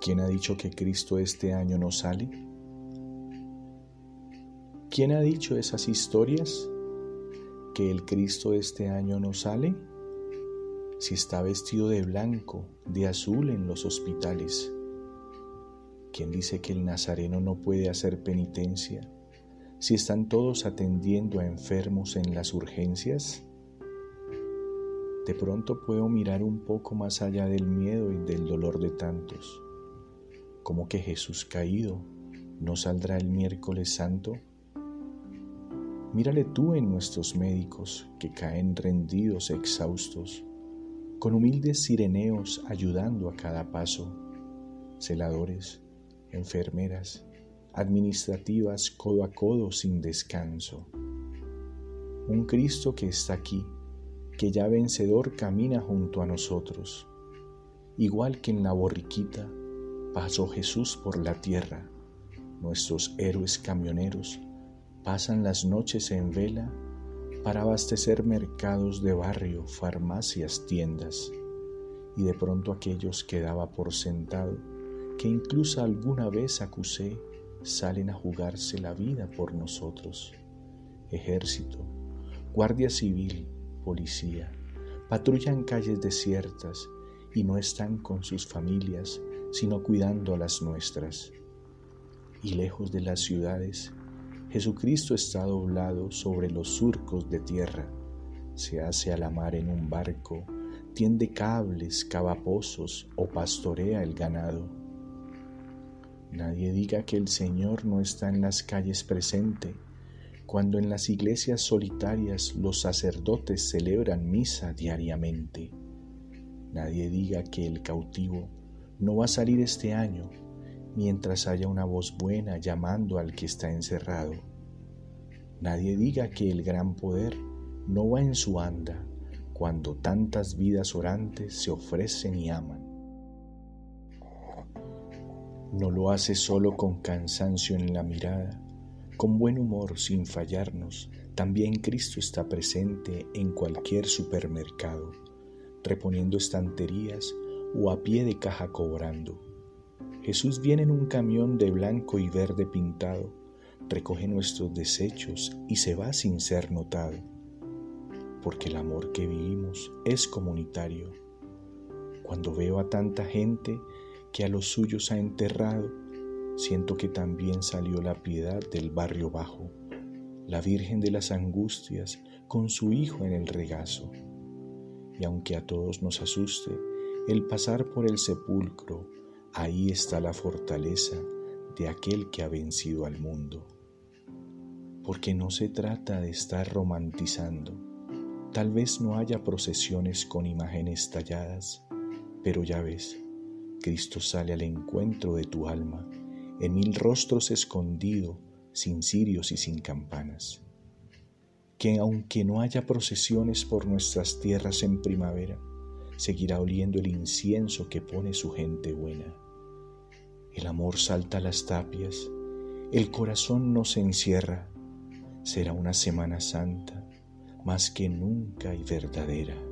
¿Quién ha dicho que Cristo este año no sale? ¿Quién ha dicho esas historias? ¿Que el Cristo este año no sale? Si está vestido de blanco, de azul en los hospitales. ¿Quién dice que el Nazareno no puede hacer penitencia? Si están todos atendiendo a enfermos en las urgencias. De pronto puedo mirar un poco más allá del miedo y del dolor de tantos. Como que Jesús caído no saldrá el miércoles santo? Mírale tú en nuestros médicos que caen rendidos, exhaustos, con humildes sireneos ayudando a cada paso, celadores, enfermeras, administrativas codo a codo sin descanso. Un Cristo que está aquí, que ya vencedor camina junto a nosotros. Igual que en la borriquita pasó Jesús por la tierra, nuestros héroes camioneros pasan las noches en vela para abastecer mercados de barrio, farmacias, tiendas, y de pronto aquellos que daba por sentado, que incluso alguna vez acusé, salen a jugarse la vida por nosotros. Ejército, Guardia Civil, Policía, patrullan calles desiertas y no están con sus familias, sino cuidando las nuestras. Y lejos de las ciudades, Jesucristo está doblado sobre los surcos de tierra, se hace a la mar en un barco, tiende cables, cava pozos o pastorea el ganado. Nadie diga que el Señor no está en las calles presente, cuando en las iglesias solitarias los sacerdotes celebran misa diariamente. Nadie diga que el cautivo no va a salir este año mientras haya una voz buena llamando al que está encerrado. Nadie diga que el gran poder no va en su anda cuando tantas vidas orantes se ofrecen y aman. No lo hace solo con cansancio en la mirada, con buen humor sin fallarnos. También Cristo está presente en cualquier supermercado, reponiendo estanterías o a pie de caja cobrando Jesús viene en un camión de blanco y verde pintado, recoge nuestros desechos y se va sin ser notado, porque el amor que vivimos es comunitario. Cuando veo a tanta gente que a los suyos ha enterrado, siento que también salió la piedad del barrio bajo, la Virgen de las Angustias con su Hijo en el regazo. Y aunque a todos nos asuste el pasar por el sepulcro, Ahí está la fortaleza de aquel que ha vencido al mundo. Porque no se trata de estar romantizando. Tal vez no haya procesiones con imágenes talladas, pero ya ves, Cristo sale al encuentro de tu alma, en mil rostros escondido, sin cirios y sin campanas. Que aunque no haya procesiones por nuestras tierras en primavera, seguirá oliendo el incienso que pone su gente buena. El amor salta a las tapias, el corazón no se encierra. Será una Semana Santa más que nunca y verdadera.